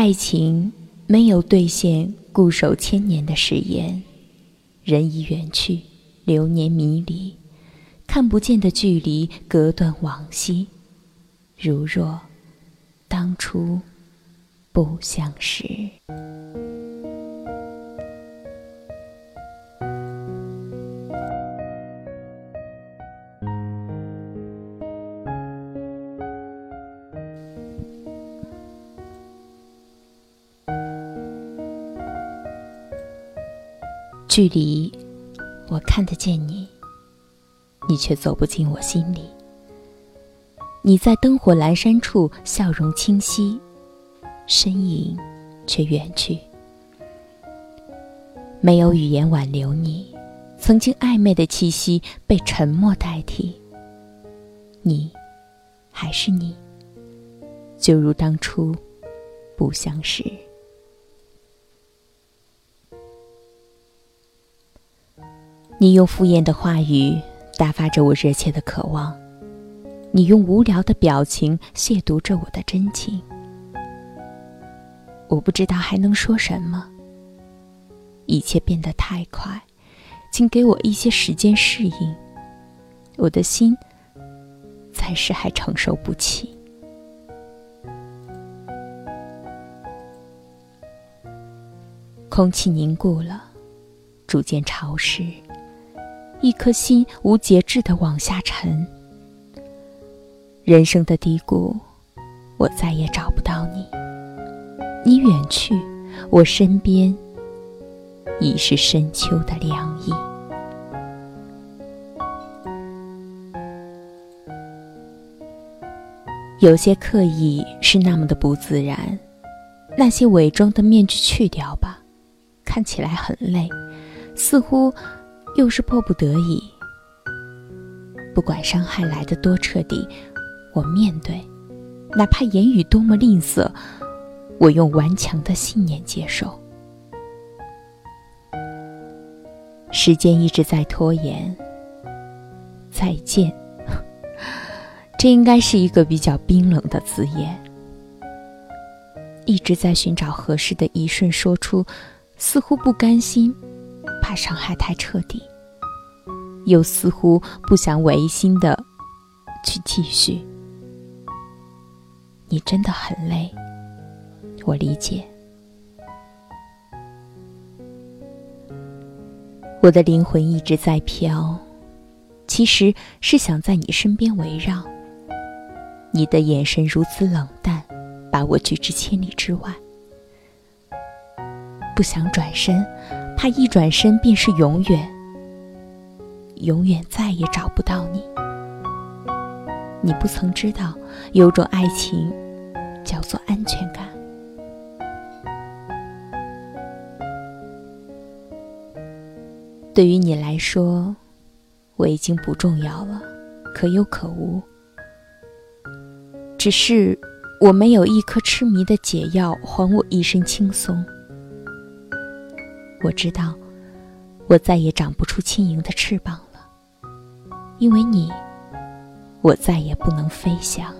爱情没有兑现固守千年的誓言，人已远去，流年迷离，看不见的距离隔断往昔，如若当初不相识。距离，我看得见你，你却走不进我心里。你在灯火阑珊处，笑容清晰，身影却远去。没有语言挽留你，曾经暧昧的气息被沉默代替。你，还是你，就如当初，不相识。你用敷衍的话语打发着我热切的渴望，你用无聊的表情亵渎着我的真情。我不知道还能说什么。一切变得太快，请给我一些时间适应。我的心暂时还承受不起。空气凝固了，逐渐潮湿。一颗心无节制的往下沉，人生的低谷，我再也找不到你。你远去，我身边已是深秋的凉意。有些刻意是那么的不自然，那些伪装的面具去掉吧，看起来很累，似乎。又是迫不得已，不管伤害来的多彻底，我面对，哪怕言语多么吝啬，我用顽强的信念接受。时间一直在拖延，再见，这应该是一个比较冰冷的字眼。一直在寻找合适的一瞬说出，似乎不甘心。怕伤害太彻底，又似乎不想违心的去继续。你真的很累，我理解。我的灵魂一直在飘，其实是想在你身边围绕。你的眼神如此冷淡，把我拒之千里之外。不想转身。他一转身便是永远，永远再也找不到你。你不曾知道，有种爱情叫做安全感。对于你来说，我已经不重要了，可有可无。只是我没有一颗痴迷的解药，还我一身轻松。我知道，我再也长不出轻盈的翅膀了，因为你，我再也不能飞翔。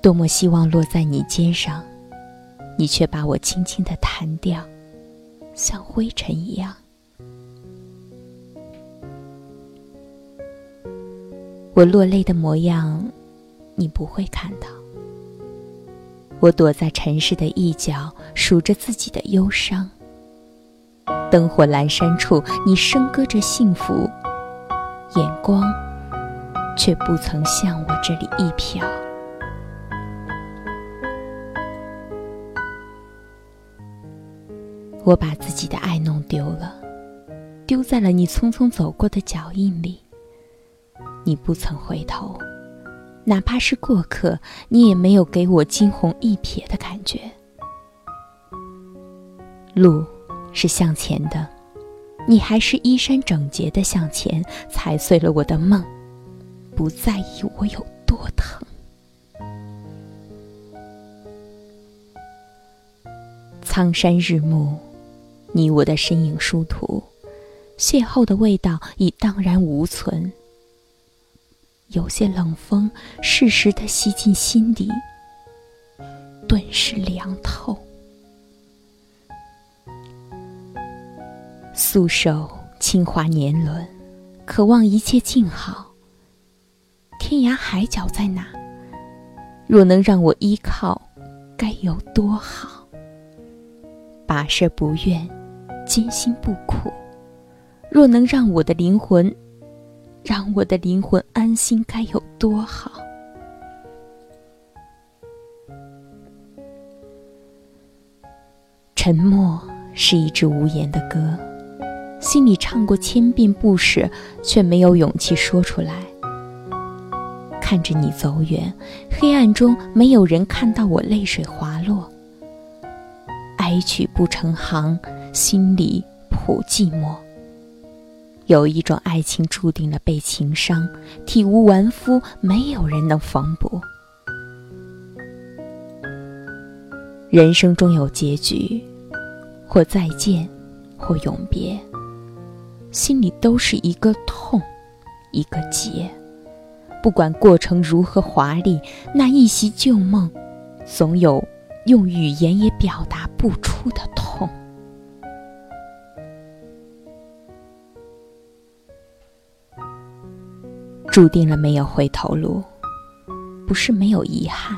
多么希望落在你肩上，你却把我轻轻的弹掉，像灰尘一样。我落泪的模样，你不会看到。我躲在尘世的一角，数着自己的忧伤。灯火阑珊处，你笙歌着幸福，眼光却不曾向我这里一瞟。我把自己的爱弄丢了，丢在了你匆匆走过的脚印里。你不曾回头。哪怕是过客，你也没有给我惊鸿一瞥的感觉。路是向前的，你还是衣衫整洁的向前，踩碎了我的梦，不在意我有多疼。苍山日暮，你我的身影殊途，邂逅的味道已荡然无存。有些冷风适时的吸进心底，顿时凉透。素手轻划年轮，渴望一切静好。天涯海角在哪？若能让我依靠，该有多好。跋涉不愿，艰辛不苦。若能让我的灵魂，让我的灵魂安心，该有多好。沉默是一支无言的歌，心里唱过千遍不舍，却没有勇气说出来。看着你走远，黑暗中没有人看到我泪水滑落。哀曲不成行，心里谱寂寞。有一种爱情注定了被情伤，体无完肤，没有人能缝补。人生终有结局。或再见，或永别，心里都是一个痛，一个结。不管过程如何华丽，那一袭旧梦，总有用语言也表达不出的注定了没有回头路，不是没有遗憾。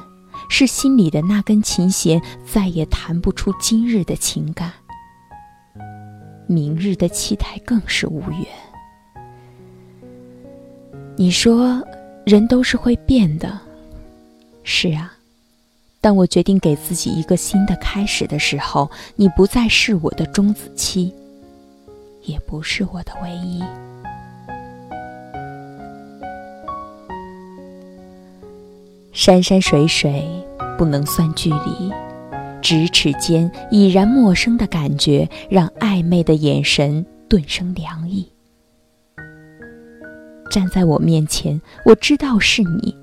是心里的那根琴弦，再也弹不出今日的情感。明日的期待更是无缘。你说，人都是会变的。是啊，当我决定给自己一个新的开始的时候，你不再是我的钟子期，也不是我的唯一。山山水水不能算距离，咫尺间已然陌生的感觉，让暧昧的眼神顿生凉意。站在我面前，我知道是你，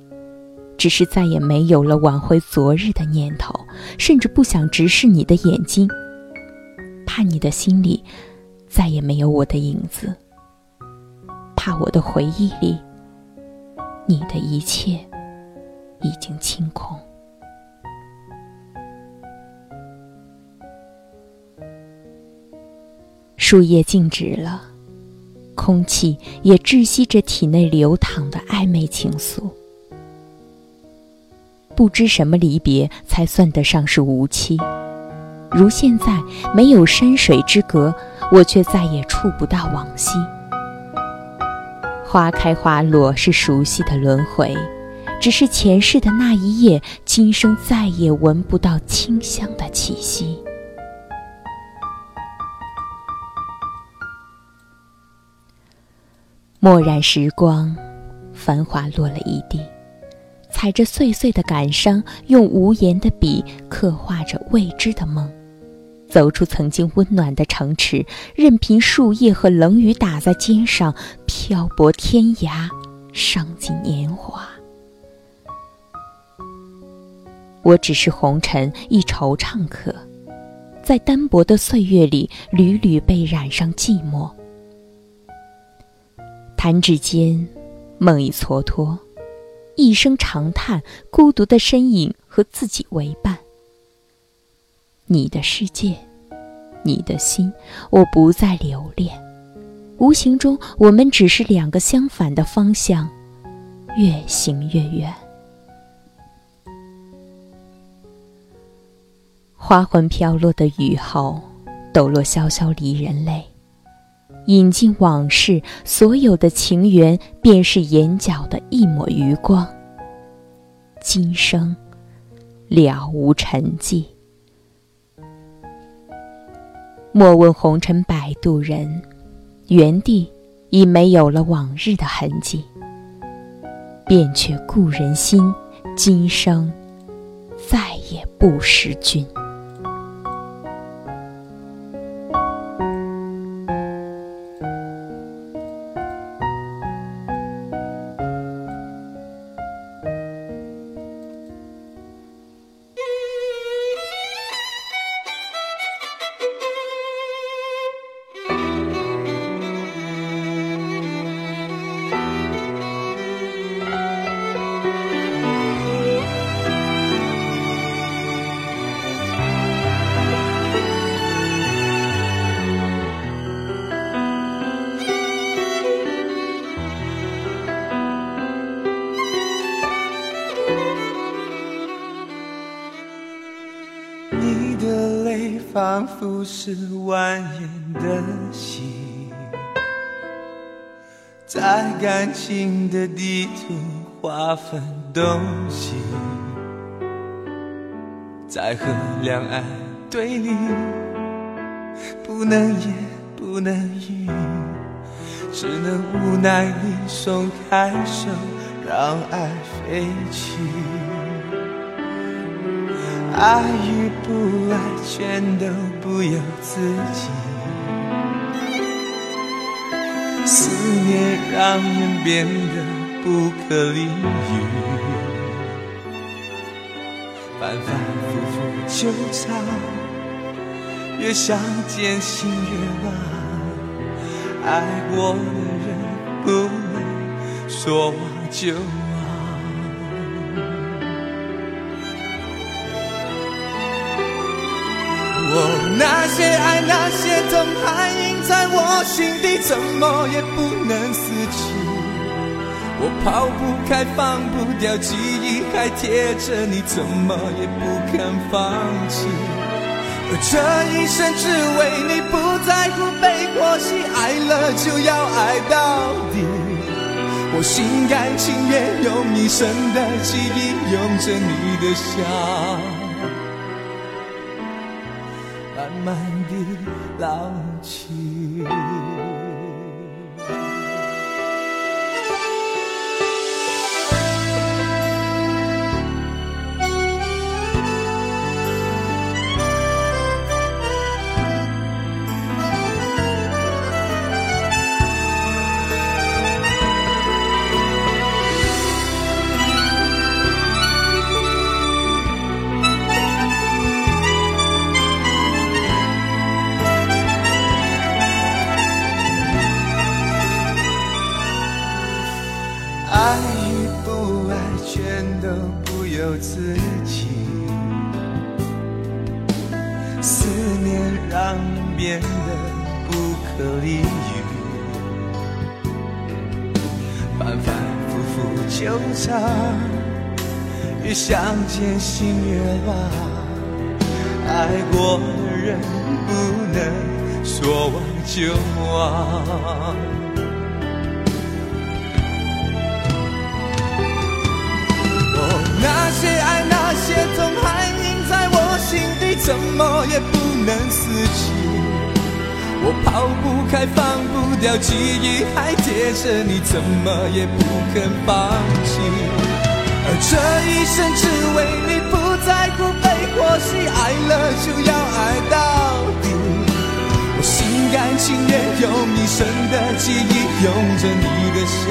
只是再也没有了挽回昨日的念头，甚至不想直视你的眼睛，怕你的心里再也没有我的影子，怕我的回忆里你的一切。已经清空，树叶静止了，空气也窒息着体内流淌的暧昧情愫。不知什么离别才算得上是无期，如现在没有山水之隔，我却再也触不到往昔。花开花落是熟悉的轮回。只是前世的那一夜，今生再也闻不到清香的气息。墨染时光，繁华落了一地，踩着碎碎的感伤，用无言的笔刻画着未知的梦，走出曾经温暖的城池，任凭树叶和冷雨打在肩上，漂泊天涯，伤尽年华。我只是红尘一惆怅客，在单薄的岁月里屡屡被染上寂寞。弹指间，梦已蹉跎，一声长叹，孤独的身影和自己为伴。你的世界，你的心，我不再留恋。无形中，我们只是两个相反的方向，越行越远。花魂飘落的雨后，抖落潇潇离人泪。饮尽往事，所有的情缘，便是眼角的一抹余光。今生了无沉寂。莫问红尘摆渡人，原地已没有了往日的痕迹。便却故人心，今生再也不识君。仿佛是蜿蜒的溪，在感情的地图划分东西，在河两岸对立，不能言不能语，只能无奈地松开手，让爱飞去。爱与不爱，全都不由自己。思念让人变得不可理喻，反反复复纠缠，越想渐心越乱。爱过的人不能说忘就。些爱，那些痛，还印在我心底，怎么也不能死去。我抛不开，放不掉，记忆还贴着你，怎么也不肯放弃。而这一生只为你，不在乎悲或喜，爱了就要爱到底。我心甘情愿用一生的记忆，拥着你的笑。慢地老去。有自己思念让人变得不可理喻。反反复复纠缠越想见心越乱爱过的人不能说忘就忘。怎么也不能死去。我抛不开，放不掉，记忆还贴着你，怎么也不肯放弃。而这一生只为你，不在乎悲或喜，爱了就要爱到底。我心甘情愿用一生的记忆，拥着你的笑，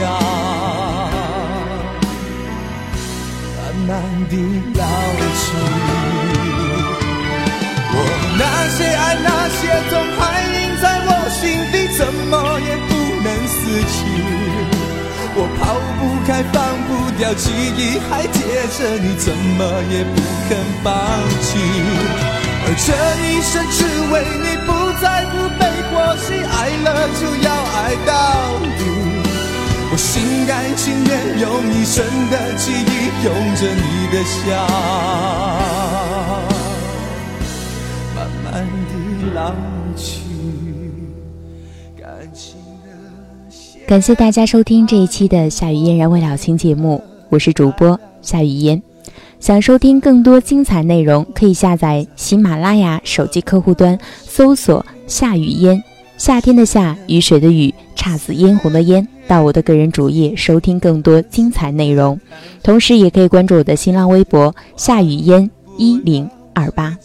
慢慢地老去。那些爱，那些痛，还印。在我心底，怎么也不能死去。我抛不开，放不掉，记忆还贴着你，怎么也不肯放弃。而这一生只为你，不在乎悲或喜，爱了就要爱到底。我心甘情愿用一生的记忆，拥着你的笑，感谢大家收听这一期的《夏雨嫣然未了情》节目，我是主播夏雨嫣。想收听更多精彩内容，可以下载喜马拉雅手机客户端，搜索“夏雨嫣”，夏天的夏，雨水的雨，姹紫嫣红的嫣，到我的个人主页收听更多精彩内容。同时，也可以关注我的新浪微博“夏雨嫣一零二八”。